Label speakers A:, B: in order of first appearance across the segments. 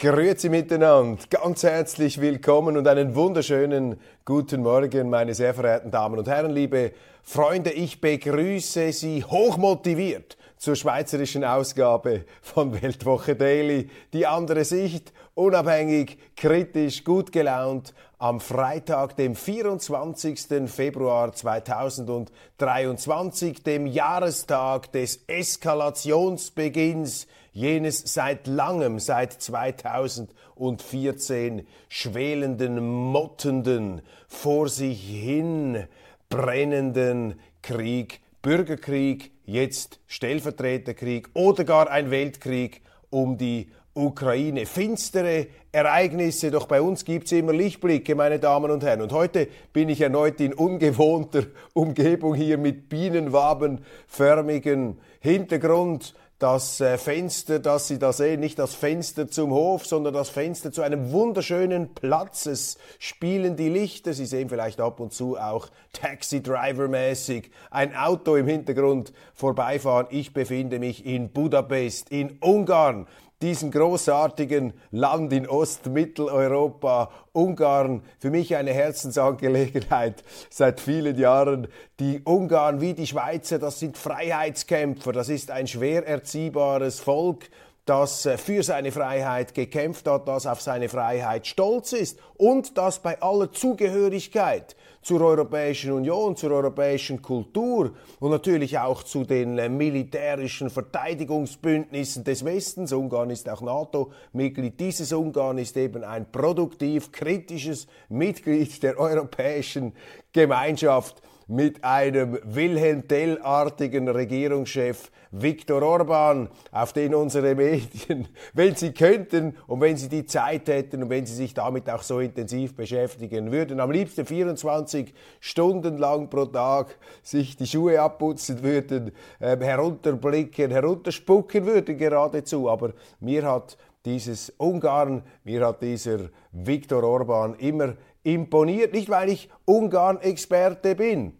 A: Grüezi miteinander, ganz herzlich willkommen und einen wunderschönen guten Morgen, meine sehr verehrten Damen und Herren, liebe Freunde. Ich begrüße Sie hochmotiviert zur schweizerischen Ausgabe von Weltwoche Daily. Die andere Sicht, unabhängig, kritisch, gut gelaunt, am Freitag, dem 24. Februar 2023, dem Jahrestag des Eskalationsbeginns jenes seit langem, seit 2014 schwelenden, mottenden, vor sich hin brennenden Krieg, Bürgerkrieg, jetzt Stellvertreterkrieg oder gar ein Weltkrieg um die Ukraine. Finstere Ereignisse, doch bei uns gibt es immer Lichtblicke, meine Damen und Herren. Und heute bin ich erneut in ungewohnter Umgebung hier mit bienenwabenförmigem Hintergrund das äh, Fenster, das Sie da sehen, nicht das Fenster zum Hof, sondern das Fenster zu einem wunderschönen Platz. Es spielen die Lichter. Sie sehen vielleicht ab und zu auch Taxi-Driver-mäßig ein Auto im Hintergrund vorbeifahren. Ich befinde mich in Budapest, in Ungarn diesem großartigen Land in Ostmitteleuropa, Ungarn, für mich eine Herzensangelegenheit seit vielen Jahren. Die Ungarn wie die Schweizer, das sind Freiheitskämpfer, das ist ein schwer erziehbares Volk das äh, für seine Freiheit gekämpft hat, das auf seine Freiheit stolz ist und das bei aller Zugehörigkeit zur Europäischen Union, zur europäischen Kultur und natürlich auch zu den äh, militärischen Verteidigungsbündnissen des Westens. Ungarn ist auch NATO-Mitglied. Dieses Ungarn ist eben ein produktiv kritisches Mitglied der Europäischen Gemeinschaft mit einem Wilhelm Tell-artigen Regierungschef Viktor Orban, auf den unsere Medien, wenn sie könnten und wenn sie die Zeit hätten und wenn sie sich damit auch so intensiv beschäftigen würden, am liebsten 24 Stunden lang pro Tag sich die Schuhe abputzen würden, äh, herunterblicken, herunterspucken würden geradezu. Aber mir hat dieses Ungarn, mir hat dieser Viktor Orban immer imponiert, nicht weil ich Ungarn-Experte bin,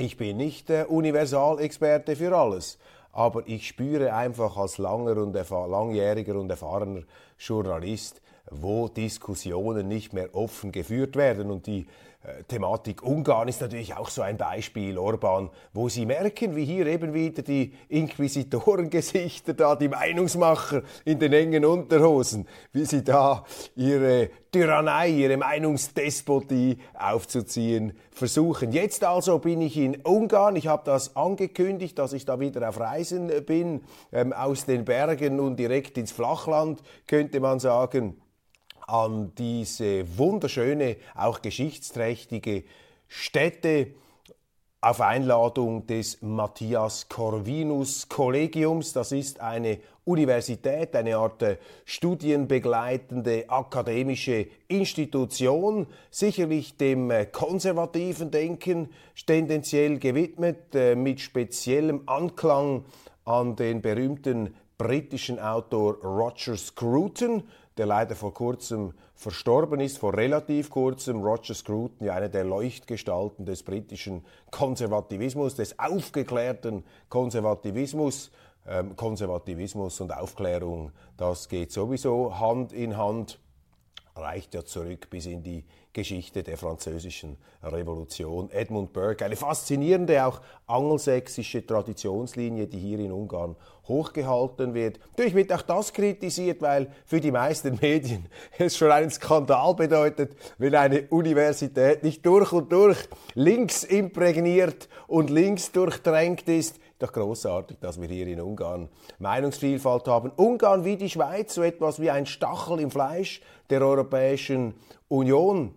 A: ich bin nicht der Universalexperte für alles, aber ich spüre einfach als langer und langjähriger und erfahrener Journalist, wo Diskussionen nicht mehr offen geführt werden und die Thematik Ungarn ist natürlich auch so ein Beispiel, Orban, wo Sie merken, wie hier eben wieder die Inquisitorengesichter da, die Meinungsmacher in den engen Unterhosen, wie sie da ihre Tyrannei, ihre Meinungsdespotie aufzuziehen versuchen. Jetzt also bin ich in Ungarn. Ich habe das angekündigt, dass ich da wieder auf Reisen bin, ähm, aus den Bergen und direkt ins Flachland, könnte man sagen an diese wunderschöne, auch geschichtsträchtige Stätte auf Einladung des Matthias Corvinus Kollegiums. Das ist eine Universität, eine Art äh, studienbegleitende akademische Institution, sicherlich dem äh, konservativen Denken tendenziell gewidmet, äh, mit speziellem Anklang an den berühmten britischen Autor Roger Scruton, der leider vor kurzem verstorben ist, vor relativ kurzem. Roger Scruton, ja einer der Leuchtgestalten des britischen Konservativismus, des aufgeklärten Konservativismus. Ähm, Konservativismus und Aufklärung, das geht sowieso Hand in Hand reicht ja zurück bis in die Geschichte der französischen Revolution. Edmund Burke, eine faszinierende auch angelsächsische Traditionslinie, die hier in Ungarn hochgehalten wird. Natürlich wird auch das kritisiert, weil für die meisten Medien es schon einen Skandal bedeutet, wenn eine Universität nicht durch und durch links imprägniert und links durchdrängt ist doch großartig, dass wir hier in Ungarn Meinungsvielfalt haben. Ungarn wie die Schweiz, so etwas wie ein Stachel im Fleisch der Europäischen Union.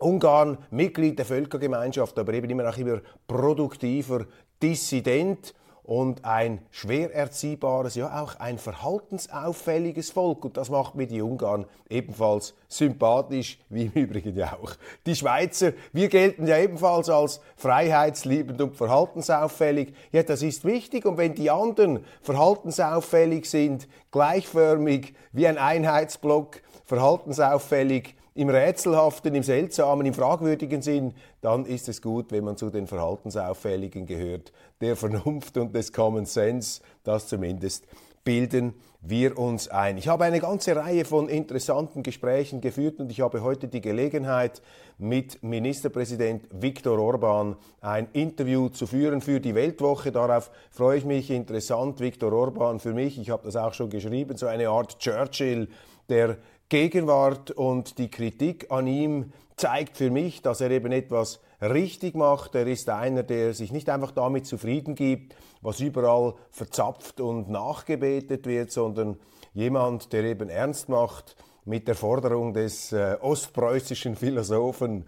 A: Ungarn Mitglied der Völkergemeinschaft, aber eben immer noch immer produktiver Dissident und ein schwer erziehbares, ja auch ein verhaltensauffälliges Volk. Und das macht mir die Ungarn ebenfalls sympathisch, wie im Übrigen ja auch die Schweizer. Wir gelten ja ebenfalls als freiheitsliebend und verhaltensauffällig. Ja, das ist wichtig. Und wenn die anderen verhaltensauffällig sind, gleichförmig wie ein Einheitsblock, verhaltensauffällig im Rätselhaften, im Seltsamen, im fragwürdigen Sinn, dann ist es gut, wenn man zu den Verhaltensauffälligen gehört, der Vernunft und des Common Sense, das zumindest bilden wir uns ein. Ich habe eine ganze Reihe von interessanten Gesprächen geführt und ich habe heute die Gelegenheit, mit Ministerpräsident Viktor Orban ein Interview zu führen für die Weltwoche. Darauf freue ich mich. Interessant, Viktor Orban für mich, ich habe das auch schon geschrieben, so eine Art Churchill der Gegenwart und die Kritik an ihm zeigt für mich, dass er eben etwas richtig macht. Er ist einer, der sich nicht einfach damit zufrieden gibt, was überall verzapft und nachgebetet wird, sondern jemand, der eben ernst macht mit der Forderung des äh, ostpreußischen Philosophen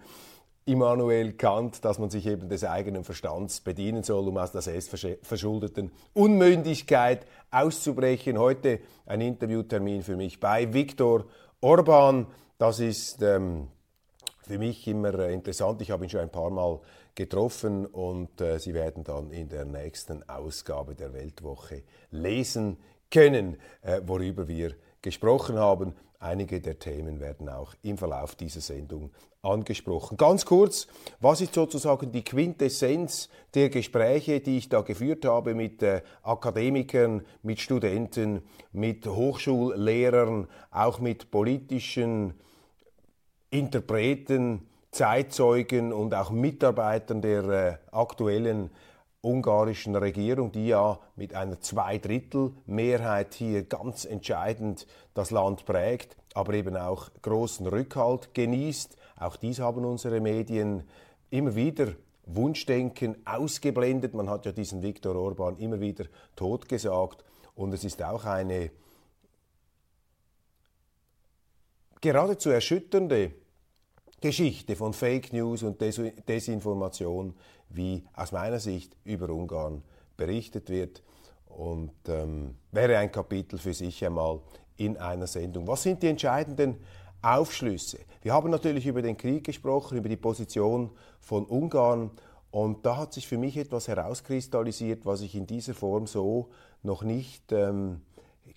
A: Immanuel Kant, dass man sich eben des eigenen Verstands bedienen soll, um aus der selbstverschuldeten Unmündigkeit auszubrechen. Heute ein Interviewtermin für mich bei Viktor Orban. Das ist ähm, für mich immer äh, interessant. Ich habe ihn schon ein paar Mal getroffen und äh, Sie werden dann in der nächsten Ausgabe der Weltwoche lesen können, äh, worüber wir gesprochen haben. Einige der Themen werden auch im Verlauf dieser Sendung angesprochen. Ganz kurz, was ist sozusagen die Quintessenz der Gespräche, die ich da geführt habe mit äh, Akademikern, mit Studenten, mit Hochschullehrern, auch mit politischen Interpreten, Zeitzeugen und auch Mitarbeitern der äh, aktuellen ungarischen Regierung, die ja mit einer Zweidrittelmehrheit hier ganz entscheidend das Land prägt, aber eben auch großen Rückhalt genießt. Auch dies haben unsere Medien immer wieder Wunschdenken ausgeblendet. Man hat ja diesen Viktor Orban immer wieder totgesagt. Und es ist auch eine geradezu erschütternde Geschichte von Fake News und Des Desinformation wie aus meiner Sicht über Ungarn berichtet wird. Und ähm, wäre ein Kapitel für sich einmal in einer Sendung. Was sind die entscheidenden Aufschlüsse? Wir haben natürlich über den Krieg gesprochen, über die Position von Ungarn. Und da hat sich für mich etwas herauskristallisiert, was ich in dieser Form so noch nicht ähm,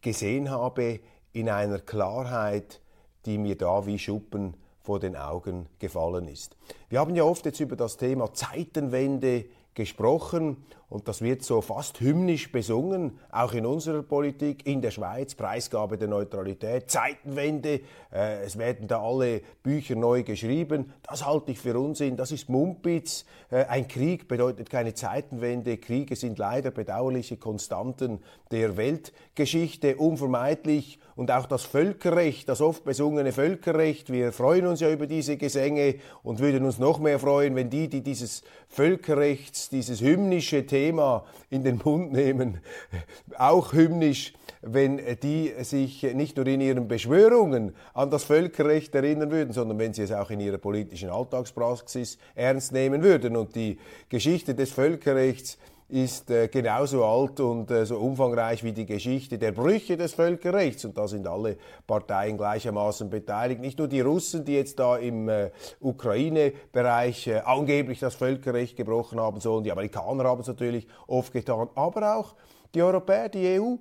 A: gesehen habe, in einer Klarheit, die mir da wie Schuppen vor den Augen gefallen ist. Wir haben ja oft jetzt über das Thema Zeitenwende gesprochen und das wird so fast hymnisch besungen, auch in unserer Politik, in der Schweiz, Preisgabe der Neutralität, Zeitenwende, äh, es werden da alle Bücher neu geschrieben. Das halte ich für Unsinn, das ist Mumpitz. Äh, ein Krieg bedeutet keine Zeitenwende, Kriege sind leider bedauerliche Konstanten der Weltgeschichte, unvermeidlich. Und auch das Völkerrecht, das oft besungene Völkerrecht, wir freuen uns ja über diese Gesänge und würden uns noch mehr freuen, wenn die, die dieses Völkerrechts, dieses hymnische Thema, Thema in den Mund nehmen, auch hymnisch, wenn die sich nicht nur in ihren Beschwörungen an das Völkerrecht erinnern würden, sondern wenn sie es auch in ihrer politischen Alltagspraxis ernst nehmen würden. Und die Geschichte des Völkerrechts ist äh, genauso alt und äh, so umfangreich wie die Geschichte der Brüche des Völkerrechts. Und da sind alle Parteien gleichermaßen beteiligt. Nicht nur die Russen, die jetzt da im äh, Ukraine-Bereich äh, angeblich das Völkerrecht gebrochen haben sollen. Die Amerikaner haben es natürlich oft getan. Aber auch die Europäer, die EU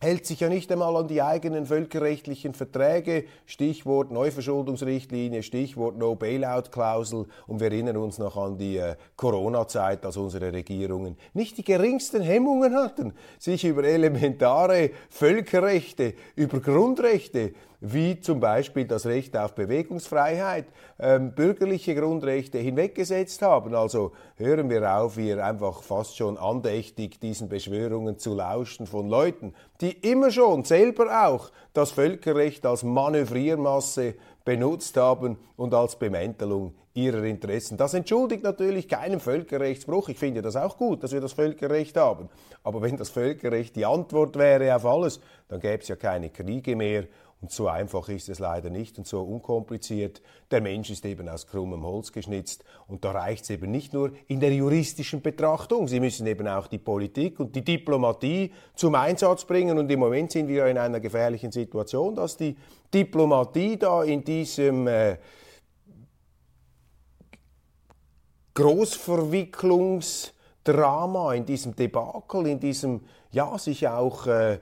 A: hält sich ja nicht einmal an die eigenen völkerrechtlichen Verträge, Stichwort Neuverschuldungsrichtlinie, Stichwort No-Bailout-Klausel. Und wir erinnern uns noch an die äh, Corona-Zeit, als unsere Regierungen nicht die geringsten Hemmungen hatten, sich über elementare Völkerrechte, über Grundrechte wie zum Beispiel das Recht auf Bewegungsfreiheit, ähm, bürgerliche Grundrechte hinweggesetzt haben. Also hören wir auf, hier einfach fast schon andächtig diesen Beschwörungen zu lauschen von Leuten, die immer schon selber auch das Völkerrecht als Manövriermasse benutzt haben und als Bemäntelung ihrer Interessen. Das entschuldigt natürlich keinen Völkerrechtsbruch. Ich finde das auch gut, dass wir das Völkerrecht haben. Aber wenn das Völkerrecht die Antwort wäre auf alles, dann gäbe es ja keine Kriege mehr Und so einfach ist es leider nicht und so unkompliziert. Der Mensch ist eben aus krummem Holz geschnitzt und da reicht es eben nicht nur in der juristischen Betrachtung. Sie müssen eben auch die Politik und die Diplomatie zum Einsatz bringen und im Moment sind wir in einer gefährlichen Situation, dass die Diplomatie da in diesem äh, Großverwicklungsdrama, in diesem Debakel, in diesem ja sich auch äh,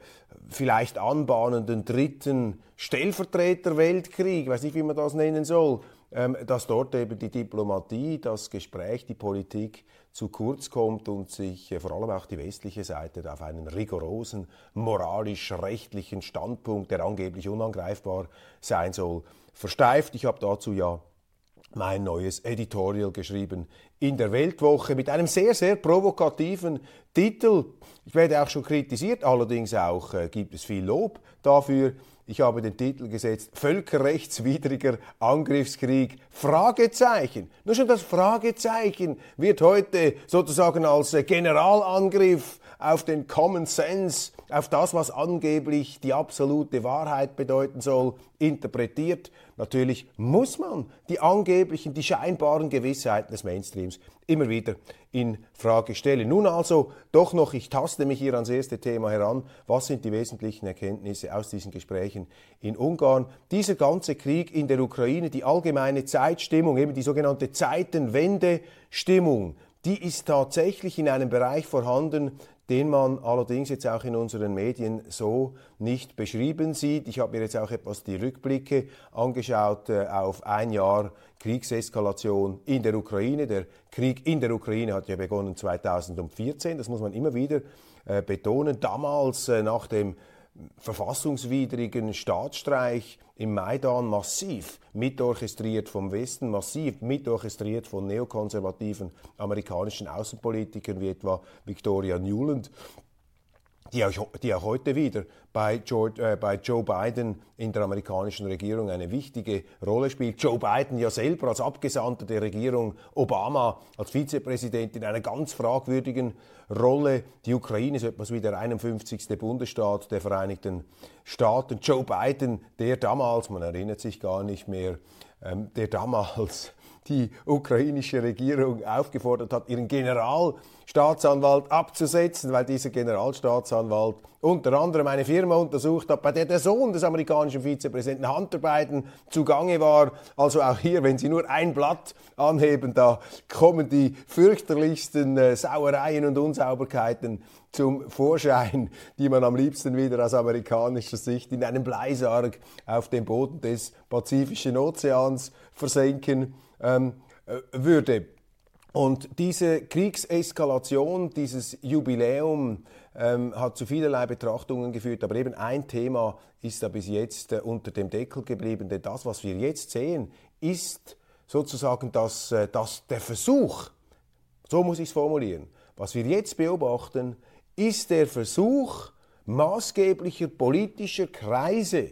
A: vielleicht anbahnenden dritten Stellvertreter-Weltkrieg, weiß nicht, wie man das nennen soll, ähm, dass dort eben die Diplomatie, das Gespräch, die Politik zu kurz kommt und sich äh, vor allem auch die westliche Seite auf einen rigorosen moralisch-rechtlichen Standpunkt, der angeblich unangreifbar sein soll, versteift. Ich habe dazu ja mein neues Editorial geschrieben in der Weltwoche mit einem sehr, sehr provokativen Titel. Ich werde auch schon kritisiert, allerdings auch äh, gibt es viel Lob dafür. Ich habe den Titel gesetzt, Völkerrechtswidriger Angriffskrieg, Fragezeichen. Nur schon das Fragezeichen wird heute sozusagen als äh, Generalangriff auf den Common Sense, auf das, was angeblich die absolute Wahrheit bedeuten soll, interpretiert. Natürlich muss man die angeblichen, die scheinbaren Gewissheiten des Mainstreams immer wieder in Frage stellen. Nun also doch noch, ich taste mich hier ans erste Thema heran. Was sind die wesentlichen Erkenntnisse aus diesen Gesprächen in Ungarn? Dieser ganze Krieg in der Ukraine, die allgemeine Zeitstimmung, eben die sogenannte Zeitenwende-Stimmung, die ist tatsächlich in einem Bereich vorhanden, den man allerdings jetzt auch in unseren Medien so nicht beschrieben sieht. Ich habe mir jetzt auch etwas die Rückblicke angeschaut äh, auf ein Jahr Kriegseskalation in der Ukraine. Der Krieg in der Ukraine hat ja begonnen 2014, das muss man immer wieder äh, betonen. Damals äh, nach dem verfassungswidrigen Staatsstreich im Maidan massiv mitorchestriert vom Westen, massiv mitorchestriert von neokonservativen amerikanischen Außenpolitikern wie etwa Victoria Newland, die auch, die auch heute wieder bei, George, äh, bei Joe Biden in der amerikanischen Regierung eine wichtige Rolle spielt. Joe Biden ja selber als Abgesandter der Regierung Obama, als Vizepräsident in einer ganz fragwürdigen Rolle. Die Ukraine ist etwas wie der 51. Bundesstaat der Vereinigten Staaten. Joe Biden, der damals, man erinnert sich gar nicht mehr, ähm, der damals die ukrainische Regierung aufgefordert hat, ihren Generalstaatsanwalt abzusetzen, weil dieser Generalstaatsanwalt unter anderem eine Firma untersucht hat, bei der der Sohn des amerikanischen Vizepräsidenten Hunter Biden zugange war. Also auch hier, wenn Sie nur ein Blatt anheben, da kommen die fürchterlichsten äh, Sauereien und Unsauberkeiten zum Vorschein, die man am liebsten wieder aus amerikanischer Sicht in einem Bleisarg auf dem Boden des Pazifischen Ozeans versenken ähm, äh, würde. Und diese Kriegseskalation, dieses Jubiläum ähm, hat zu vielerlei Betrachtungen geführt, aber eben ein Thema ist da bis jetzt äh, unter dem Deckel geblieben, denn das, was wir jetzt sehen, ist sozusagen das, äh, das, der Versuch, so muss ich es formulieren, was wir jetzt beobachten, ist der Versuch maßgeblicher politischer Kreise,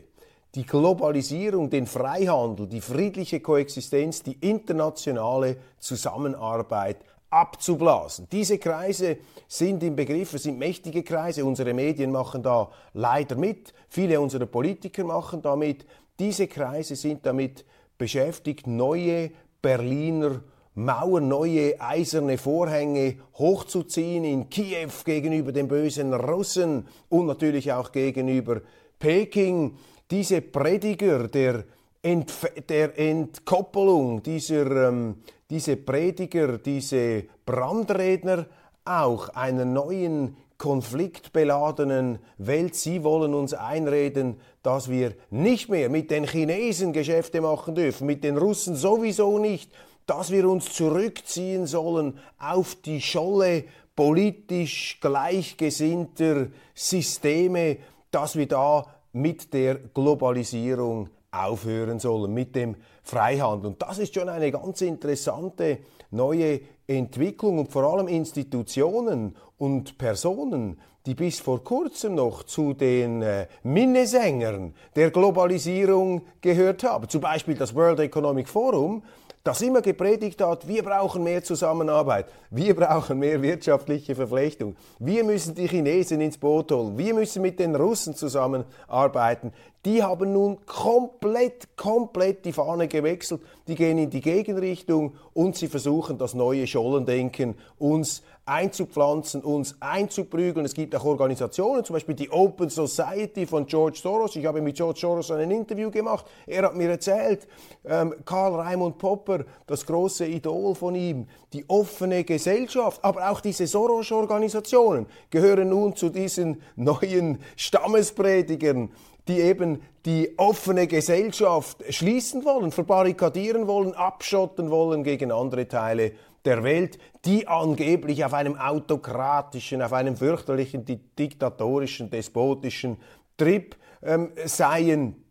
A: die Globalisierung, den Freihandel, die friedliche Koexistenz, die internationale Zusammenarbeit abzublasen. Diese Kreise sind im Begriff, es sind mächtige Kreise, unsere Medien machen da leider mit, viele unserer Politiker machen damit, diese Kreise sind damit beschäftigt, neue Berliner Mauern, neue eiserne Vorhänge hochzuziehen in Kiew gegenüber den bösen Russen und natürlich auch gegenüber Peking diese Prediger der, Entf der Entkoppelung, dieser, ähm, diese Prediger, diese Brandredner auch einer neuen konfliktbeladenen Welt. Sie wollen uns einreden, dass wir nicht mehr mit den Chinesen Geschäfte machen dürfen, mit den Russen sowieso nicht, dass wir uns zurückziehen sollen auf die Scholle politisch gleichgesinnter Systeme, dass wir da mit der Globalisierung aufhören sollen, mit dem Freihandel. Und das ist schon eine ganz interessante neue Entwicklung und vor allem Institutionen und Personen, die bis vor kurzem noch zu den äh, Minnesängern der Globalisierung gehört haben. Zum Beispiel das World Economic Forum, das immer gepredigt hat, wir brauchen mehr Zusammenarbeit, wir brauchen mehr wirtschaftliche Verflechtung, wir müssen die Chinesen ins Boot holen, wir müssen mit den Russen zusammenarbeiten. die haben nun komplett, komplett die Fahne gewechselt. Die gehen in die Gegenrichtung und sie versuchen das neue Schollendenken uns einzupflanzen, uns einzuprügeln. Es gibt auch Organisationen, zum Beispiel die Open Society von George Soros. Ich habe mit George Soros ein Interview gemacht. Er hat mir erzählt, ähm, Karl Raimund Popper, das große Idol von ihm, die offene Gesellschaft, aber auch diese Soros-Organisationen gehören nun zu diesen neuen Stammespredigern, die eben die offene Gesellschaft schließen wollen, verbarrikadieren wollen, abschotten wollen gegen andere Teile der Welt, die angeblich auf einem autokratischen, auf einem fürchterlichen, diktatorischen, despotischen Trip ähm, seien.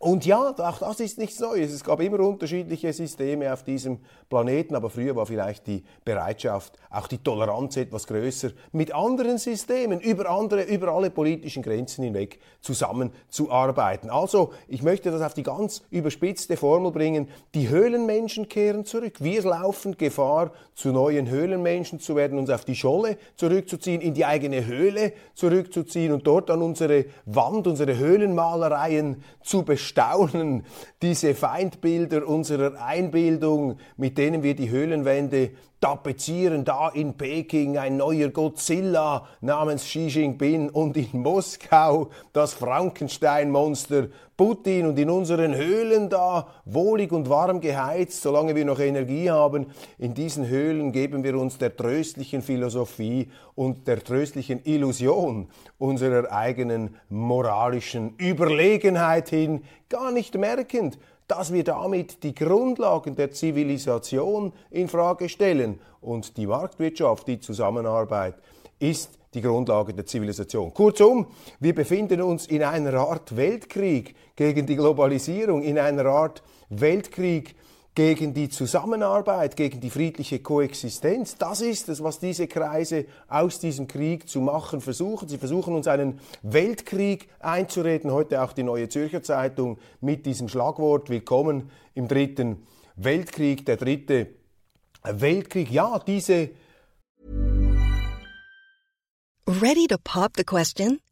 A: Und ja, auch das ist nichts Neues. Es gab immer unterschiedliche Systeme auf diesem Planeten, aber früher war vielleicht die Bereitschaft, auch die Toleranz etwas größer, mit anderen Systemen über andere, über alle politischen Grenzen hinweg zusammenzuarbeiten. Also, ich möchte das auf die ganz überspitzte Formel bringen. Die Höhlenmenschen kehren zurück. Wir laufen Gefahr, zu neuen Höhlenmenschen zu werden, uns auf die Scholle zurückzuziehen, in die eigene Höhle zurückzuziehen und dort an unsere Wand, unsere Höhlenmalereien zu bestimmen bestaunen diese Feindbilder unserer Einbildung, mit denen wir die Höhlenwände tapezieren. Da in Peking ein neuer Godzilla namens Xi Jinping und in Moskau das Frankenstein-Monster Putin und in unseren Höhlen da wohlig und warm geheizt, solange wir noch Energie haben. In diesen Höhlen geben wir uns der tröstlichen Philosophie und der tröstlichen Illusion unserer eigenen moralischen Überlegenheit hin, gar nicht merkend, dass wir damit die Grundlagen der Zivilisation in Frage stellen und die Marktwirtschaft, die Zusammenarbeit ist die Grundlage der Zivilisation. Kurzum, wir befinden uns in einer Art Weltkrieg gegen die Globalisierung, in einer Art Weltkrieg gegen die Zusammenarbeit, gegen die friedliche Koexistenz. Das ist es, was diese Kreise aus diesem Krieg zu machen versuchen. Sie versuchen uns einen Weltkrieg einzureden. Heute auch die Neue Zürcher Zeitung mit diesem Schlagwort Willkommen im dritten Weltkrieg. Der dritte Weltkrieg, ja, diese
B: Ready to pop the question?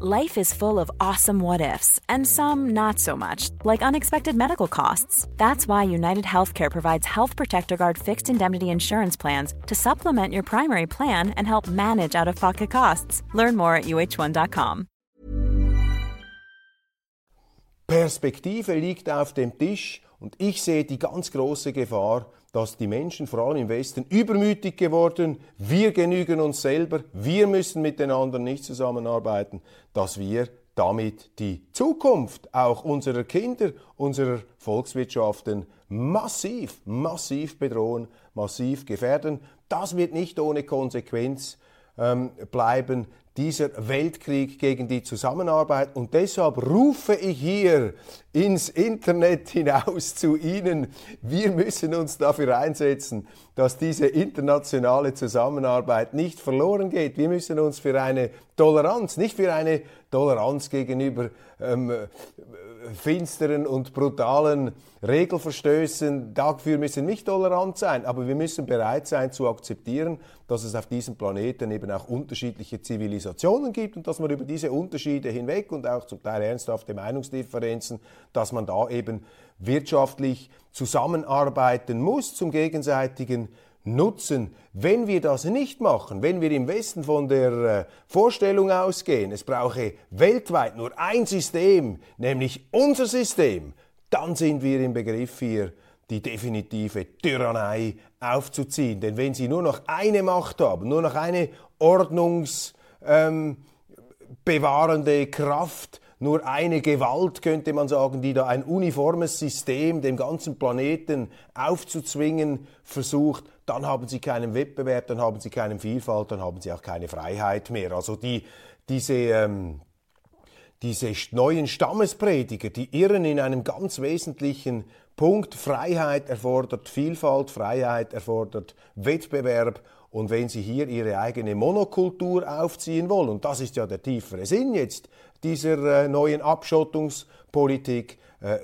C: Life is full of awesome what ifs, and some not so much, like unexpected medical costs. That's why United Healthcare provides Health Protector Guard fixed indemnity insurance plans to supplement your primary plan and help manage out of pocket costs. Learn more at uh1.com.
A: Perspektive liegt auf dem Tisch und ich sehe die ganz große Gefahr, dass die Menschen, vor allem im Westen, übermütig geworden, wir genügen uns selber, wir müssen mit den anderen nicht zusammenarbeiten, dass wir damit die Zukunft auch unserer Kinder, unserer Volkswirtschaften massiv, massiv bedrohen, massiv gefährden. Das wird nicht ohne Konsequenz ähm, bleiben dieser Weltkrieg gegen die Zusammenarbeit. Und deshalb rufe ich hier ins Internet hinaus zu Ihnen. Wir müssen uns dafür einsetzen, dass diese internationale Zusammenarbeit nicht verloren geht. Wir müssen uns für eine Toleranz, nicht für eine Toleranz gegenüber ähm, finsteren und brutalen Regelverstößen, dafür müssen wir nicht tolerant sein, aber wir müssen bereit sein zu akzeptieren, dass es auf diesem Planeten eben auch unterschiedliche Zivilisationen gibt und dass man über diese Unterschiede hinweg und auch zum Teil ernsthafte Meinungsdifferenzen, dass man da eben wirtschaftlich zusammenarbeiten muss zum gegenseitigen nutzen. Wenn wir das nicht machen, wenn wir im Westen von der äh, Vorstellung ausgehen, es brauche weltweit nur ein System, nämlich unser System, dann sind wir im Begriff hier, die definitive Tyrannei aufzuziehen. Denn wenn sie nur noch eine Macht haben, nur noch eine ordnungsbewahrende ähm, Kraft, nur eine Gewalt, könnte man sagen, die da ein uniformes System dem ganzen Planeten aufzuzwingen versucht, dann haben sie keinen Wettbewerb, dann haben sie keine Vielfalt, dann haben sie auch keine Freiheit mehr. Also die, diese, ähm, diese neuen Stammesprediger, die irren in einem ganz wesentlichen Punkt. Freiheit erfordert Vielfalt, Freiheit erfordert Wettbewerb. Und wenn sie hier ihre eigene Monokultur aufziehen wollen, und das ist ja der tiefere Sinn jetzt dieser äh, neuen Abschottungspolitik,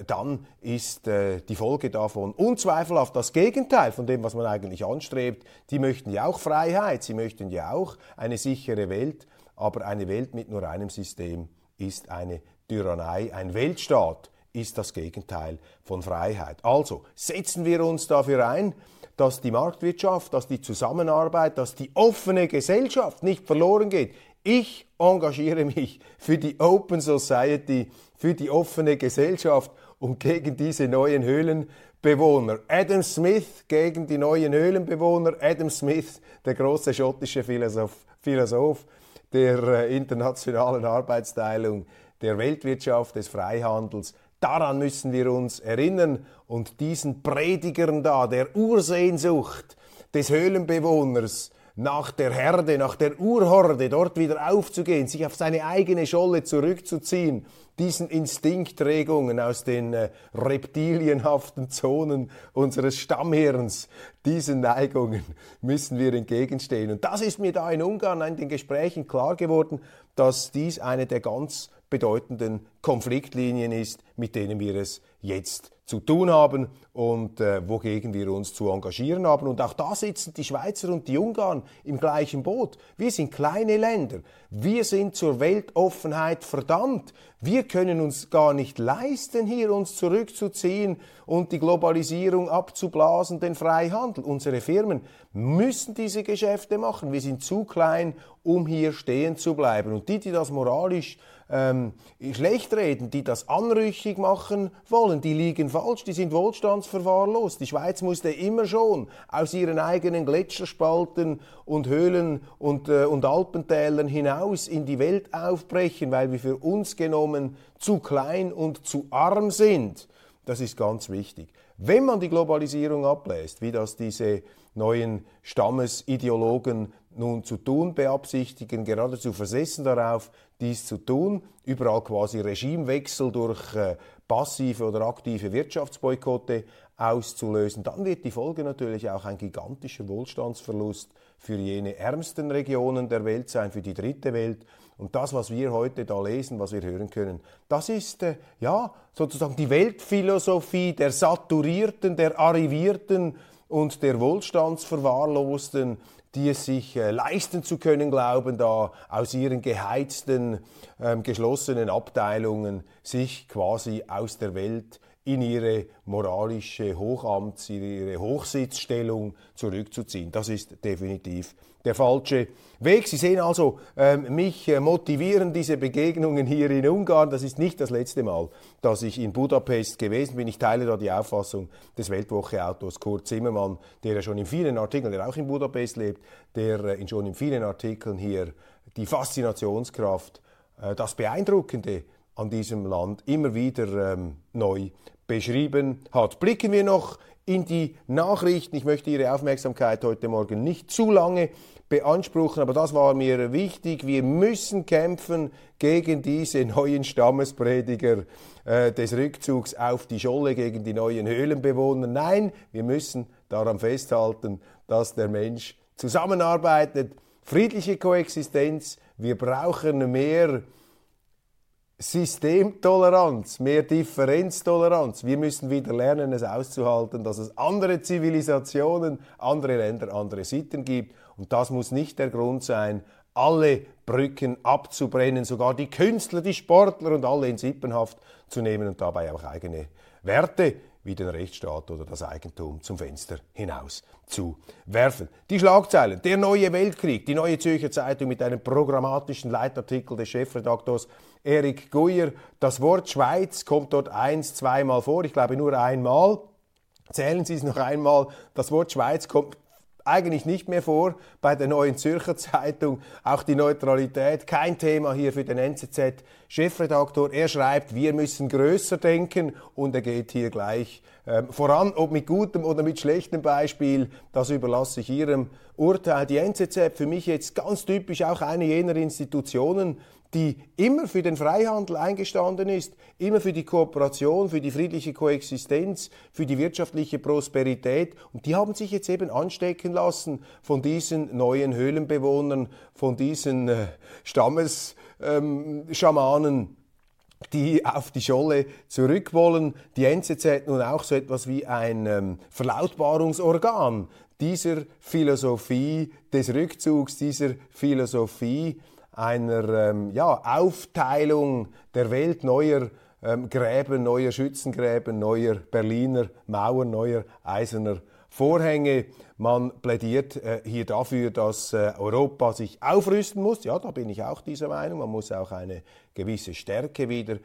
A: dann ist äh, die Folge davon unzweifelhaft das Gegenteil von dem, was man eigentlich anstrebt. Die möchten ja auch Freiheit, sie möchten ja auch eine sichere Welt, aber eine Welt mit nur einem System ist eine Tyrannei. Ein Weltstaat ist das Gegenteil von Freiheit. Also setzen wir uns dafür ein, dass die Marktwirtschaft, dass die Zusammenarbeit, dass die offene Gesellschaft nicht verloren geht. Ich engagiere mich für die Open Society, für die offene Gesellschaft und gegen diese neuen Höhlenbewohner. Adam Smith gegen die neuen Höhlenbewohner. Adam Smith, der große schottische Philosoph, Philosoph der äh, internationalen Arbeitsteilung, der Weltwirtschaft, des Freihandels. Daran müssen wir uns erinnern und diesen Predigern da, der Ursehnsucht des Höhlenbewohners, nach der Herde, nach der Urhorde dort wieder aufzugehen, sich auf seine eigene Scholle zurückzuziehen, diesen Instinktregungen aus den äh, reptilienhaften Zonen unseres Stammhirns, diesen Neigungen müssen wir entgegenstehen. Und das ist mir da in Ungarn in den Gesprächen klar geworden, dass dies eine der ganz bedeutenden Konfliktlinien ist, mit denen wir es jetzt zu tun haben und äh, wogegen wir uns zu engagieren haben. Und auch da sitzen die Schweizer und die Ungarn im gleichen Boot. Wir sind kleine Länder. Wir sind zur Weltoffenheit verdammt. Wir können uns gar nicht leisten, hier uns zurückzuziehen und die Globalisierung abzublasen, den Freihandel. Unsere Firmen müssen diese Geschäfte machen. Wir sind zu klein, um hier stehen zu bleiben. Und die, die das moralisch ähm, schlecht reden, die das anrüchig machen wollen, die liegen falsch, die sind wohlstandsverwahrlost. Die Schweiz musste immer schon aus ihren eigenen Gletscherspalten und Höhlen und, äh, und Alpentälern hinaus in die Welt aufbrechen, weil wir für uns genommen zu klein und zu arm sind. Das ist ganz wichtig. Wenn man die Globalisierung ablässt, wie das diese neuen Stammesideologen nun zu tun beabsichtigen, geradezu versessen darauf, dies zu tun, überall quasi Regimewechsel durch äh, passive oder aktive Wirtschaftsboykotte auszulösen, dann wird die Folge natürlich auch ein gigantischer Wohlstandsverlust für jene ärmsten Regionen der Welt sein, für die dritte Welt. Und das, was wir heute da lesen, was wir hören können, das ist äh, ja sozusagen die Weltphilosophie der Saturierten, der Arrivierten und der Wohlstandsverwahrlosten, die es sich äh, leisten zu können glauben, da aus ihren geheizten, ähm, geschlossenen Abteilungen sich quasi aus der Welt in ihre moralische Hochamts, ihre Hochsitzstellung zurückzuziehen. Das ist definitiv der falsche Weg. Sie sehen also, ähm, mich äh, motivieren diese Begegnungen hier in Ungarn. Das ist nicht das letzte Mal, dass ich in Budapest gewesen bin. Ich teile da die Auffassung des Weltwoche-Autors Kurt Zimmermann, der ja schon in vielen Artikeln, der auch in Budapest lebt, der äh, schon in vielen Artikeln hier die Faszinationskraft, äh, das Beeindruckende an diesem Land immer wieder ähm, neu beschrieben hat. Blicken wir noch in die Nachrichten. Ich möchte Ihre Aufmerksamkeit heute Morgen nicht zu lange beanspruchen, aber das war mir wichtig. Wir müssen kämpfen gegen diese neuen Stammesprediger äh, des Rückzugs auf die Scholle, gegen die neuen Höhlenbewohner. Nein, wir müssen daran festhalten, dass der Mensch zusammenarbeitet. Friedliche Koexistenz. Wir brauchen mehr Systemtoleranz, mehr Differenztoleranz. Wir müssen wieder lernen, es auszuhalten, dass es andere Zivilisationen, andere Länder, andere Sitten gibt. Und das muss nicht der Grund sein, alle Brücken abzubrennen, sogar die Künstler, die Sportler und alle in Sippenhaft zu nehmen und dabei auch eigene Werte wie den Rechtsstaat oder das Eigentum zum Fenster hinaus zu werfen. Die Schlagzeilen, der neue Weltkrieg, die neue Zürcher Zeitung mit einem programmatischen Leitartikel des Chefredaktors Erik Guyer. Das Wort Schweiz kommt dort eins, zweimal vor, ich glaube nur einmal. Zählen Sie es noch einmal. Das Wort Schweiz kommt eigentlich nicht mehr vor bei der neuen Zürcher Zeitung. Auch die Neutralität, kein Thema hier für den NZZ-Chefredaktor. Er schreibt, wir müssen größer denken und er geht hier gleich ähm, voran, ob mit gutem oder mit schlechtem Beispiel, das überlasse ich Ihrem Urteil. Die NZZ für mich jetzt ganz typisch auch eine jener Institutionen, die immer für den Freihandel eingestanden ist, immer für die Kooperation, für die friedliche Koexistenz, für die wirtschaftliche Prosperität. Und die haben sich jetzt eben anstecken lassen von diesen neuen Höhlenbewohnern, von diesen äh, Stammesschamanen. Ähm, die auf die Scholle zurück wollen. Die NZZ nun auch so etwas wie ein ähm, Verlautbarungsorgan dieser Philosophie des Rückzugs, dieser Philosophie einer ähm, ja, Aufteilung der Welt, neuer ähm, Gräben, neuer Schützengräben, neuer Berliner Mauern, neuer eiserner Vorhänge. Man plädiert äh, hier dafür, dass äh, Europa sich aufrüsten muss. Ja, da bin ich auch dieser Meinung. Man muss auch eine gewisse Stärke wieder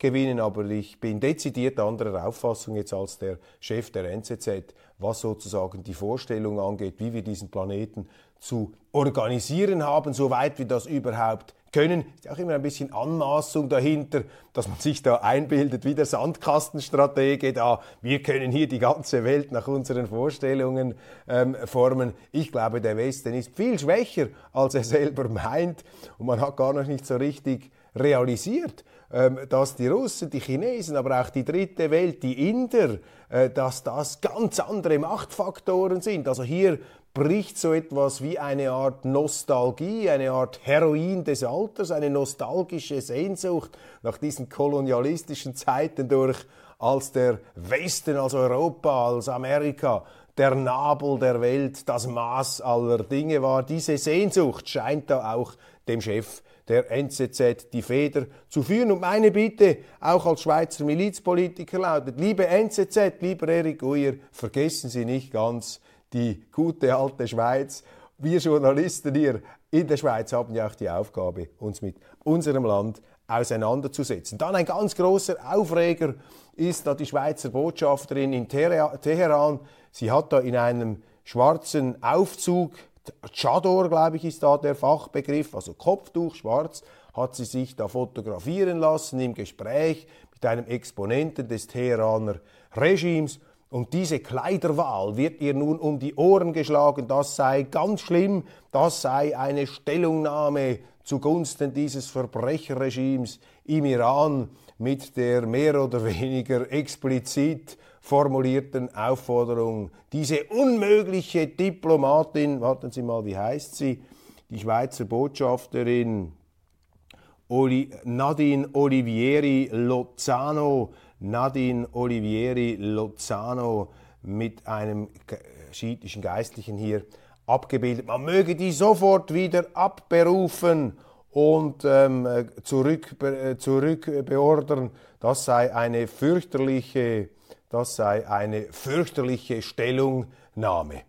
A: zurückgewinnen. Aber ich bin dezidiert anderer Auffassung jetzt als der Chef der NZZ, was sozusagen die Vorstellung angeht, wie wir diesen Planeten zu organisieren haben, soweit wir das überhaupt können. Ist auch immer ein bisschen Anmaßung dahinter, dass man sich da einbildet, wie der Sandkastenstratege da. Wir können hier die ganze Welt nach unseren Vorstellungen ähm, formen. Ich glaube, der Westen ist viel schwächer, als er selber meint. Und man hat gar noch nicht so richtig realisiert, dass die Russen, die Chinesen, aber auch die dritte Welt, die Inder, äh, dass das ganz andere Machtfaktoren sind. Also hier bricht so etwas wie eine Art Nostalgie, eine Art Heroin des Alters, eine nostalgische Sehnsucht nach diesen kolonialistischen Zeiten durch, als der Westen, als Europa, als Amerika der Nabel der Welt, das Maß aller Dinge war. Diese Sehnsucht scheint da auch dem Chef der NZZ die Feder zu führen. Und meine Bitte auch als Schweizer Milizpolitiker lautet, liebe NZZ, lieber Erik Uyer, vergessen Sie nicht ganz, die gute alte Schweiz. Wir Journalisten hier in der Schweiz haben ja auch die Aufgabe, uns mit unserem Land auseinanderzusetzen. Dann ein ganz großer Aufreger ist da die Schweizer Botschafterin in Teheran. Sie hat da in einem schwarzen Aufzug, Chador, glaube ich, ist da der Fachbegriff, also Kopftuch, schwarz, hat sie sich da fotografieren lassen im Gespräch mit einem Exponenten des Teheraner Regimes. Und diese Kleiderwahl wird ihr nun um die Ohren geschlagen, das sei ganz schlimm, das sei eine Stellungnahme zugunsten dieses Verbrecherregimes im Iran mit der mehr oder weniger explizit formulierten Aufforderung, diese unmögliche Diplomatin, warten Sie mal, wie heißt sie, die Schweizer Botschafterin Oli, Nadine Olivieri Lozano, Nadine Olivieri Lozano mit einem schiitischen Geistlichen hier abgebildet. Man möge die sofort wieder abberufen und ähm, zurück, äh, zurückbeordern. Das sei eine fürchterliche, das sei eine fürchterliche Stellungnahme.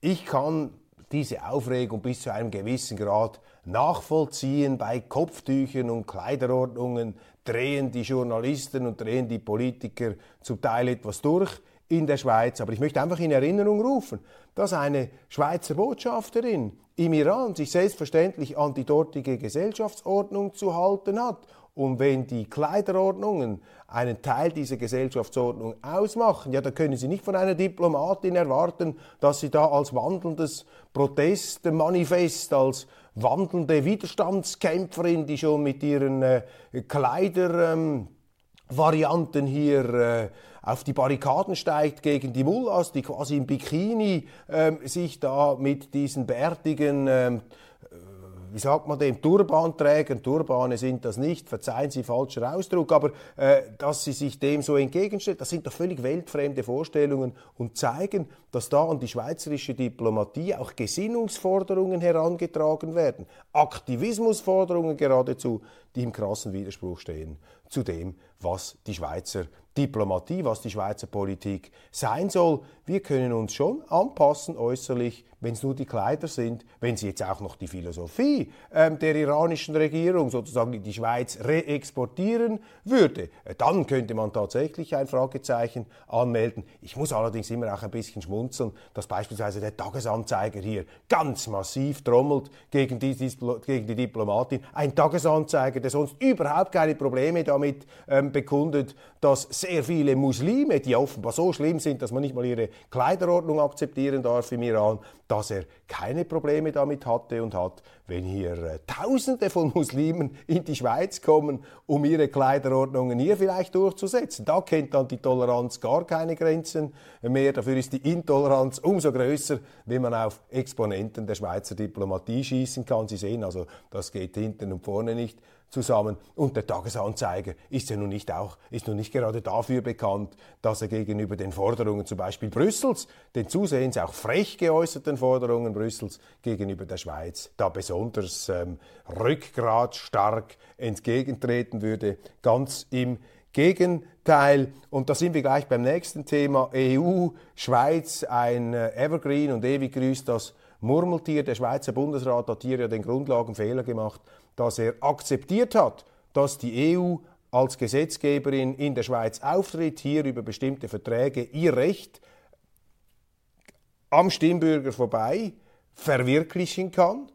A: Ich kann diese Aufregung bis zu einem gewissen Grad nachvollziehen bei Kopftüchern und Kleiderordnungen, drehen die Journalisten und drehen die Politiker zum Teil etwas durch in der Schweiz. Aber ich möchte einfach in Erinnerung rufen, dass eine Schweizer Botschafterin im Iran sich selbstverständlich an die dortige Gesellschaftsordnung zu halten hat. Und wenn die Kleiderordnungen einen Teil dieser Gesellschaftsordnung ausmachen, ja, dann können Sie nicht von einer Diplomatin erwarten, dass sie da als wandelndes Protestmanifest, als wandelnde Widerstandskämpferin, die schon mit ihren äh, Kleidervarianten ähm, hier äh, auf die Barrikaden steigt gegen die Mullahs, die quasi im Bikini ähm, sich da mit diesen bärtigen ähm, wie sagt man dem, Turban tragen. Turbane sind das nicht, verzeihen Sie falscher Ausdruck, aber äh, dass sie sich dem so entgegenstellt, das sind doch völlig weltfremde Vorstellungen und zeigen, dass da an die schweizerische Diplomatie auch Gesinnungsforderungen herangetragen werden, Aktivismusforderungen geradezu, die im krassen Widerspruch stehen zu dem, was die Schweizer Diplomatie, was die Schweizer Politik sein soll. Wir können uns schon anpassen äußerlich, wenn es nur die Kleider sind, wenn sie jetzt auch noch die Philosophie ähm, der iranischen Regierung sozusagen in die Schweiz reexportieren würde, äh, dann könnte man tatsächlich ein Fragezeichen anmelden. Ich muss allerdings immer auch ein bisschen schmunzeln, dass beispielsweise der Tagesanzeiger hier ganz massiv trommelt gegen die, gegen die Diplomatin. Ein Tagesanzeiger, der sonst überhaupt keine Probleme damit ähm, bekundet, dass sehr viele Muslime, die offenbar so schlimm sind, dass man nicht mal ihre Kleiderordnung akzeptieren darf im Iran, dass er keine Probleme damit hatte und hat, wenn hier äh, Tausende von Muslimen in die Schweiz kommen, um ihre Kleiderordnungen hier vielleicht durchzusetzen. Da kennt dann die Toleranz gar keine Grenzen mehr. Dafür ist die Intoleranz umso größer, wenn man auf Exponenten der Schweizer Diplomatie schießen kann. Sie sehen also, das geht hinten und vorne nicht zusammen. Und der Tagesanzeiger ist ja nun nicht auch, ist nun nicht gerade dafür bekannt, dass er gegenüber den Forderungen zum Beispiel Brüssels, den zusehends auch frech geäußerten Forderungen Brüssels gegenüber der Schweiz, da besonders ähm, rückgratstark entgegentreten würde. Ganz im Gegenteil. Und da sind wir gleich beim nächsten Thema. EU, Schweiz, ein äh, Evergreen und ewig grüßt das Murmeltier. Der Schweizer Bundesrat hat hier ja den Grundlagenfehler gemacht, dass er akzeptiert hat, dass die EU als Gesetzgeberin in der Schweiz auftritt, hier über bestimmte Verträge ihr Recht am Stimmbürger vorbei verwirklichen kann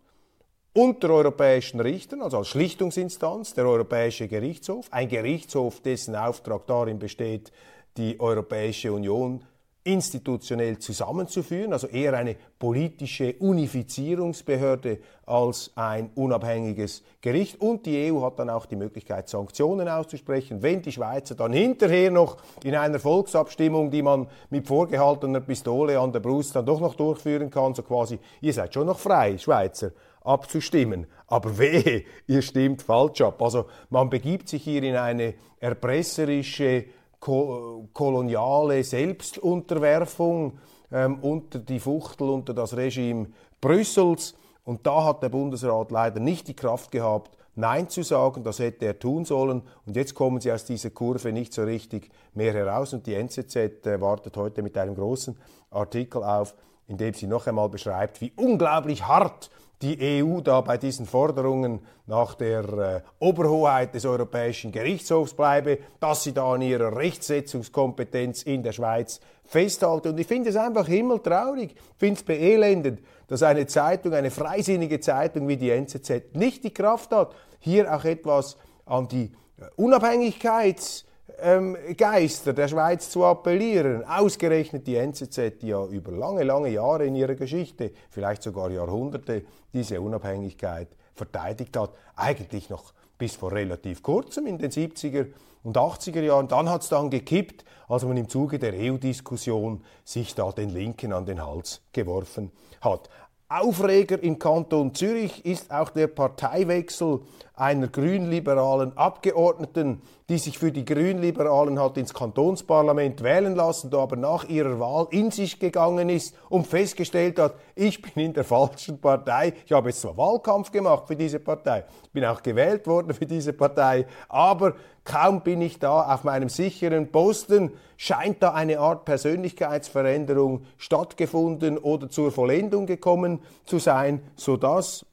A: unter europäischen Richtern, also als Schlichtungsinstanz, der Europäische Gerichtshof, ein Gerichtshof, dessen Auftrag darin besteht, die Europäische Union institutionell zusammenzuführen, also eher eine politische Unifizierungsbehörde als ein unabhängiges Gericht. Und die EU hat dann auch die Möglichkeit, Sanktionen auszusprechen, wenn die Schweizer dann hinterher noch in einer Volksabstimmung, die man mit vorgehaltener Pistole an der Brust dann doch noch durchführen kann, so quasi, ihr seid schon noch frei, Schweizer, abzustimmen. Aber wehe, ihr stimmt falsch ab. Also man begibt sich hier in eine erpresserische ko koloniale Selbstunterwerfung ähm, unter die Fuchtel, unter das Regime Brüssels. Und da hat der Bundesrat leider nicht die Kraft gehabt, Nein zu sagen, das hätte er tun sollen. Und jetzt kommen sie aus dieser Kurve nicht so richtig mehr heraus. Und die NZZ äh, wartet heute mit einem großen Artikel auf, in dem sie noch einmal beschreibt, wie unglaublich hart die EU da bei diesen Forderungen nach der äh, Oberhoheit des Europäischen Gerichtshofs bleibe, dass sie da an ihrer Rechtsetzungskompetenz in der Schweiz festhalte. Und ich finde es einfach himmeltraurig, finde es beelendend, dass eine Zeitung, eine freisinnige Zeitung wie die NZZ nicht die Kraft hat, hier auch etwas an die Unabhängigkeits- ähm, Geister der Schweiz zu appellieren. Ausgerechnet die NZZ, die ja über lange, lange Jahre in ihrer Geschichte, vielleicht sogar Jahrhunderte, diese Unabhängigkeit verteidigt hat. Eigentlich noch bis vor relativ kurzem in den 70er und 80er Jahren. Dann hat es dann gekippt, als man im Zuge der EU-Diskussion sich da den Linken an den Hals geworfen hat. Aufreger im Kanton Zürich ist auch der Parteiwechsel einer grünliberalen Abgeordneten, die sich für die Grünliberalen hat ins Kantonsparlament wählen lassen, aber nach ihrer Wahl in sich gegangen ist und festgestellt hat, ich bin in der falschen Partei. Ich habe jetzt zwar Wahlkampf gemacht für diese Partei, bin auch gewählt worden für diese Partei, aber kaum bin ich da auf meinem sicheren Posten, scheint da eine Art Persönlichkeitsveränderung stattgefunden oder zur Vollendung gekommen zu sein, sodass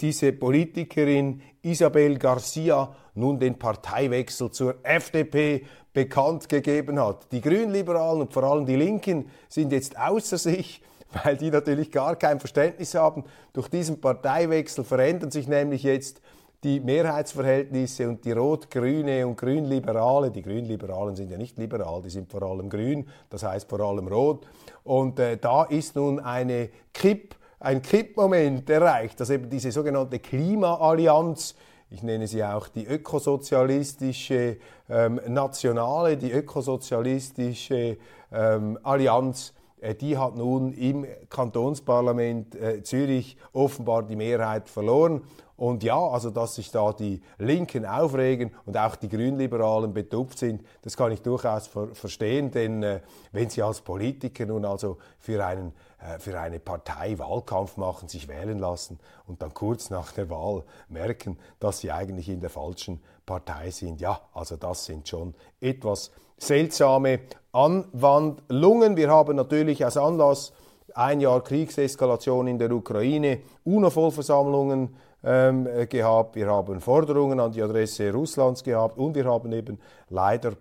A: diese Politikerin Isabel Garcia nun den Parteiwechsel zur FDP bekannt gegeben hat. Die Grünliberalen und vor allem die Linken sind jetzt außer sich, weil die natürlich gar kein Verständnis haben. Durch diesen Parteiwechsel verändern sich nämlich jetzt die Mehrheitsverhältnisse und die Rot-Grüne und Grünliberale, die Grünliberalen sind ja nicht liberal, die sind vor allem grün, das heißt vor allem rot. Und äh, da ist nun eine Kipp- ein Kippmoment erreicht, dass eben diese sogenannte Klimaallianz, ich nenne sie auch die ökosozialistische ähm, Nationale, die ökosozialistische ähm, Allianz, äh, die hat nun im Kantonsparlament äh, Zürich offenbar die Mehrheit verloren. Und ja, also dass sich da die Linken aufregen und auch die Grünliberalen betupft sind, das kann ich durchaus ver verstehen, denn äh, wenn sie als Politiker nun also für einen für eine Partei Wahlkampf machen, sich wählen lassen und dann kurz nach der Wahl merken, dass sie eigentlich in der falschen Partei sind. Ja, also das sind schon etwas seltsame Anwandlungen. Wir haben natürlich als Anlass ein Jahr Kriegseskalation in der Ukraine, UNO-Vollversammlungen ähm, gehabt, wir haben Forderungen an die Adresse Russlands gehabt und wir haben eben leider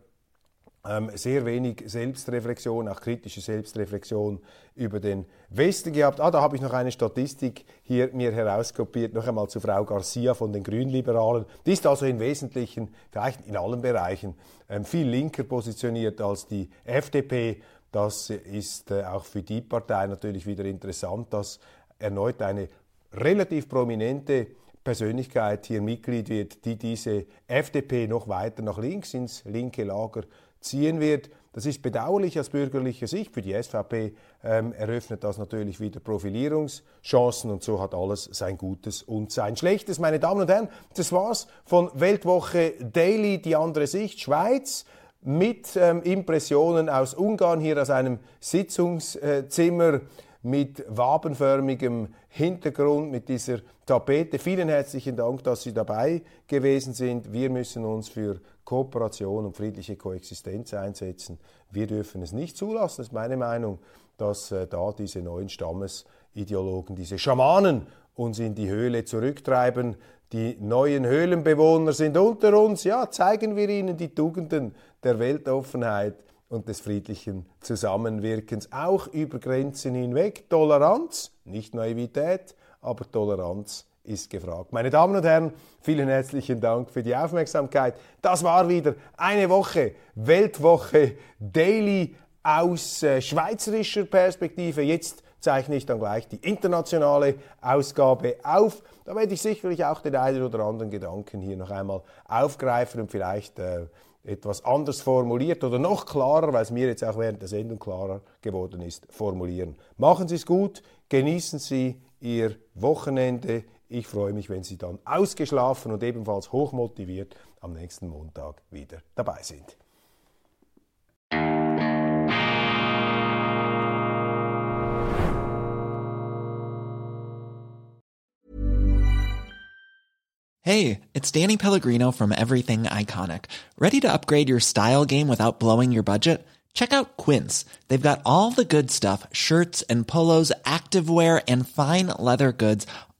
A: sehr wenig Selbstreflexion, auch kritische Selbstreflexion über den Westen gehabt. Ah, da habe ich noch eine Statistik hier mir herauskopiert, noch einmal zu Frau Garcia von den Grünliberalen. Die ist also im Wesentlichen, vielleicht in allen Bereichen, ähm, viel linker positioniert als die FDP. Das ist äh, auch für die Partei natürlich wieder interessant, dass erneut eine relativ prominente Persönlichkeit hier Mitglied wird, die diese FDP noch weiter nach links ins linke Lager ziehen wird. Das ist bedauerlich aus bürgerlicher Sicht. Für die SVP ähm, eröffnet das natürlich wieder Profilierungschancen und so hat alles sein Gutes und sein Schlechtes. Meine Damen und Herren, das war's von Weltwoche Daily, die andere Sicht, Schweiz mit ähm, Impressionen aus Ungarn hier aus einem Sitzungszimmer mit wabenförmigem Hintergrund, mit dieser Tapete. Vielen herzlichen Dank, dass Sie dabei gewesen sind. Wir müssen uns für Kooperation und friedliche Koexistenz einsetzen. Wir dürfen es nicht zulassen, das ist meine Meinung, dass äh, da diese neuen Stammesideologen, diese Schamanen uns in die Höhle zurücktreiben. Die neuen Höhlenbewohner sind unter uns. Ja, zeigen wir ihnen die Tugenden der Weltoffenheit und des friedlichen Zusammenwirkens, auch über Grenzen hinweg. Toleranz, nicht Naivität, aber Toleranz ist gefragt. Meine Damen und Herren, vielen herzlichen Dank für die Aufmerksamkeit. Das war wieder eine Woche, Weltwoche Daily aus äh, schweizerischer Perspektive. Jetzt zeichne ich dann gleich die internationale Ausgabe auf. Da werde ich sicherlich auch den einen oder anderen Gedanken hier noch einmal aufgreifen und vielleicht äh, etwas anders formuliert oder noch klarer, weil es mir jetzt auch während der Sendung klarer geworden ist, formulieren. Machen Sie es gut, genießen Sie Ihr Wochenende. Ich freue mich, wenn Sie dann ausgeschlafen und ebenfalls hochmotiviert am nächsten Montag wieder dabei sind.
D: Hey, it's Danny Pellegrino from Everything Iconic. Ready to upgrade your style game without blowing your budget? Check out Quince. They've got all the good stuff shirts and polos, activewear, and fine leather goods,